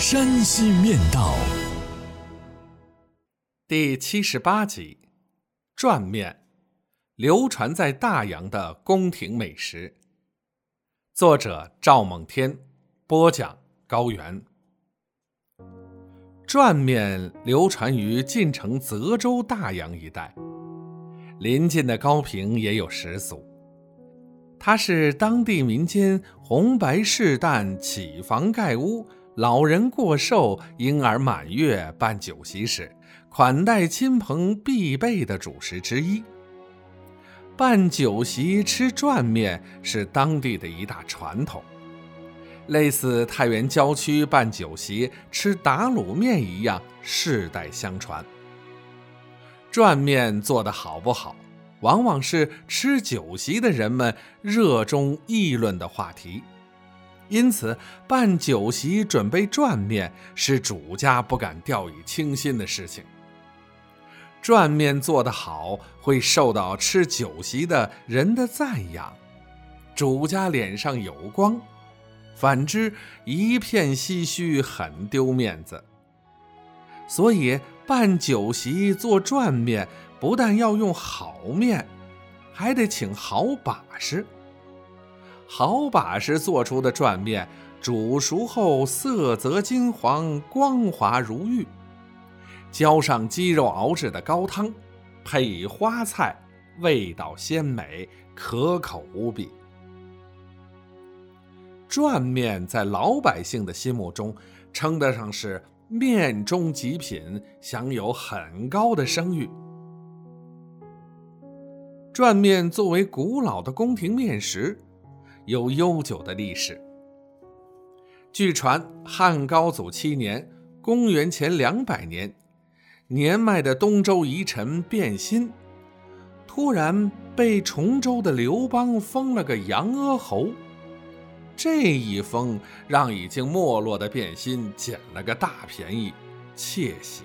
山西面道》第七十八集：转面，流传在大洋的宫廷美食。作者：赵梦天，播讲。高原转面流传于晋城泽州大洋一带，临近的高平也有食俗。它是当地民间红白事旦、起房盖屋、老人过寿、婴儿满月办酒席时款待亲朋必备的主食之一。办酒席吃转面是当地的一大传统。类似太原郊区办酒席吃打卤面一样，世代相传。转面做得好不好，往往是吃酒席的人们热衷议论的话题。因此，办酒席准备转面是主家不敢掉以轻心的事情。转面做得好，会受到吃酒席的人的赞扬，主家脸上有光。反之，一片唏嘘，很丢面子。所以办酒席做转面，不但要用好面，还得请好把式。好把式做出的转面，煮熟后色泽金黄，光滑如玉。浇上鸡肉熬制的高汤，配花菜，味道鲜美，可口无比。转面在老百姓的心目中，称得上是面中极品，享有很高的声誉。转面作为古老的宫廷面食，有悠久的历史。据传，汉高祖七年（公元前两百年），年迈的东周遗臣卞心，突然被崇州的刘邦封了个阳阿侯。这一封让已经没落的卞心捡了个大便宜，窃喜。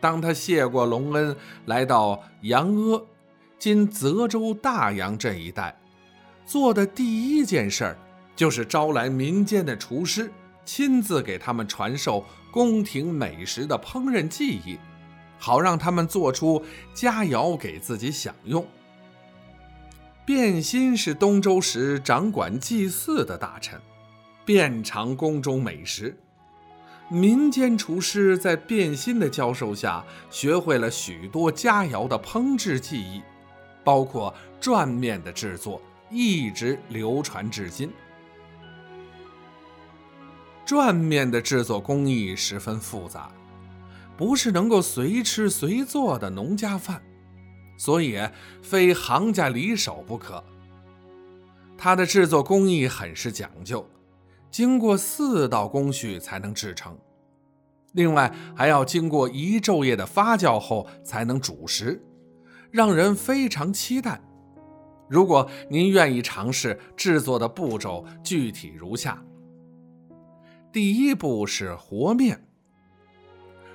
当他谢过隆恩，来到阳阿（今泽州大阳镇一带），做的第一件事儿就是招来民间的厨师，亲自给他们传授宫廷美食的烹饪技艺，好让他们做出佳肴给自己享用。卞心是东周时掌管祭祀的大臣，遍尝宫中美食。民间厨师在卞心的教授下，学会了许多佳肴的烹制技艺，包括转面的制作，一直流传至今。转面的制作工艺十分复杂，不是能够随吃随做的农家饭。所以，非行家里手不可。它的制作工艺很是讲究，经过四道工序才能制成。另外，还要经过一昼夜的发酵后才能煮食，让人非常期待。如果您愿意尝试，制作的步骤具体如下：第一步是和面。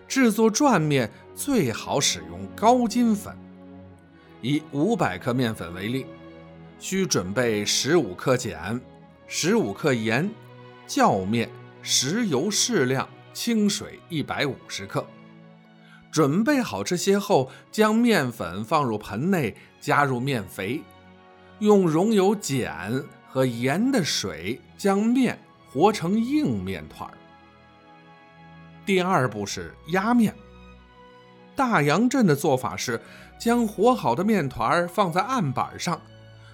制作转面最好使用高筋粉。以五百克面粉为例，需准备十五克碱、十五克盐、酵面、食油适量、清水一百五十克。准备好这些后，将面粉放入盆内，加入面肥，用溶有碱和盐的水将面和成硬面团。第二步是压面。大洋镇的做法是，将和好的面团放在案板上，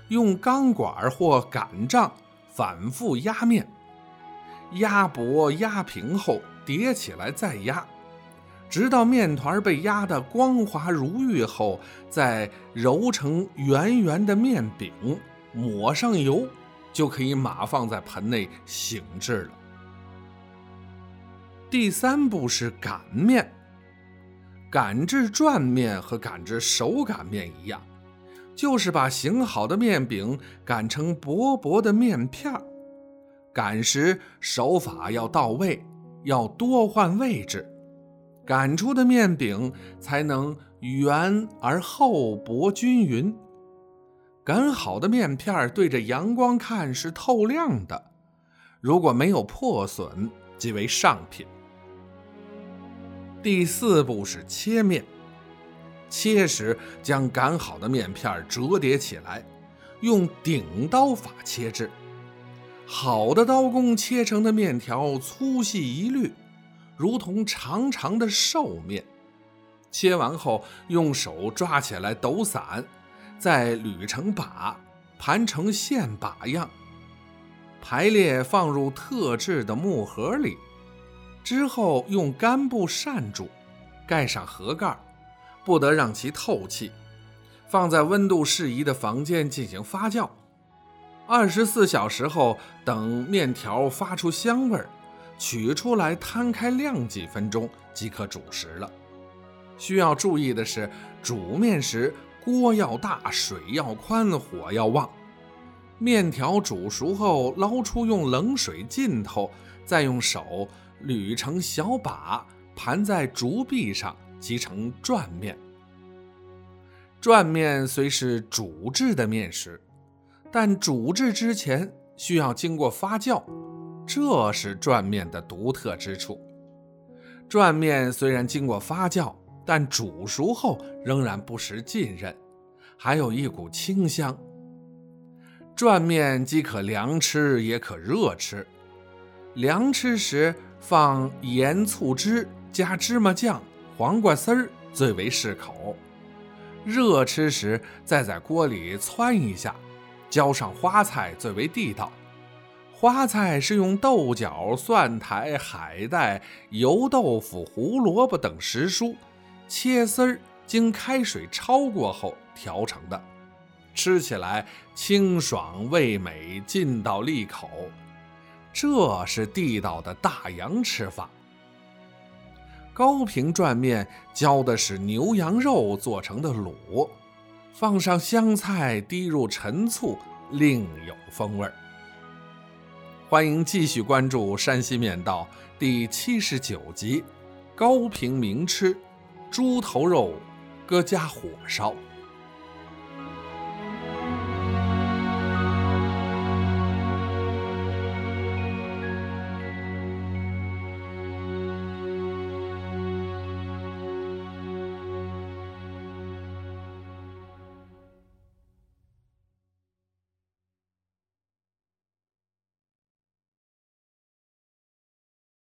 用钢管或擀杖反复压面，压薄压平后叠起来再压，直到面团被压得光滑如玉后，再揉成圆圆的面饼，抹上油，就可以码放在盆内醒制了。第三步是擀面。擀制转面和擀制手擀面一样，就是把醒好的面饼擀成薄薄的面片儿。擀时手法要到位，要多换位置，擀出的面饼才能圆而厚薄均匀。擀好的面片对着阳光看是透亮的，如果没有破损，即为上品。第四步是切面，切时将擀好的面片折叠起来，用顶刀法切制。好的刀工切成的面条粗细一律，如同长长的寿面。切完后用手抓起来抖散，再捋成把，盘成线把样，排列放入特制的木盒里。之后用干布扇住，盖上盒盖，不得让其透气，放在温度适宜的房间进行发酵。二十四小时后，等面条发出香味儿，取出来摊开晾几分钟即可煮食了。需要注意的是，煮面时锅要大，水要宽，火要旺。面条煮熟后捞出，用冷水浸透，再用手。捋成小把，盘在竹篦上，即成转面。转面虽是煮制的面食，但煮制之前需要经过发酵，这是转面的独特之处。转面虽然经过发酵，但煮熟后仍然不失浸润，还有一股清香。转面既可凉吃，也可热吃。凉吃时。放盐、醋汁，加芝麻酱、黄瓜丝儿最为适口。热吃时，再在锅里汆一下，浇上花菜最为地道。花菜是用豆角、蒜苔、海带、油豆腐、胡萝卜等食蔬切丝儿，经开水焯过后调成的，吃起来清爽味美，劲道利口。这是地道的大洋吃法。高平转面浇的是牛羊肉做成的卤，放上香菜，滴入陈醋，另有风味儿。欢迎继续关注《山西面道》第七十九集：高平名吃猪头肉，搁家火烧。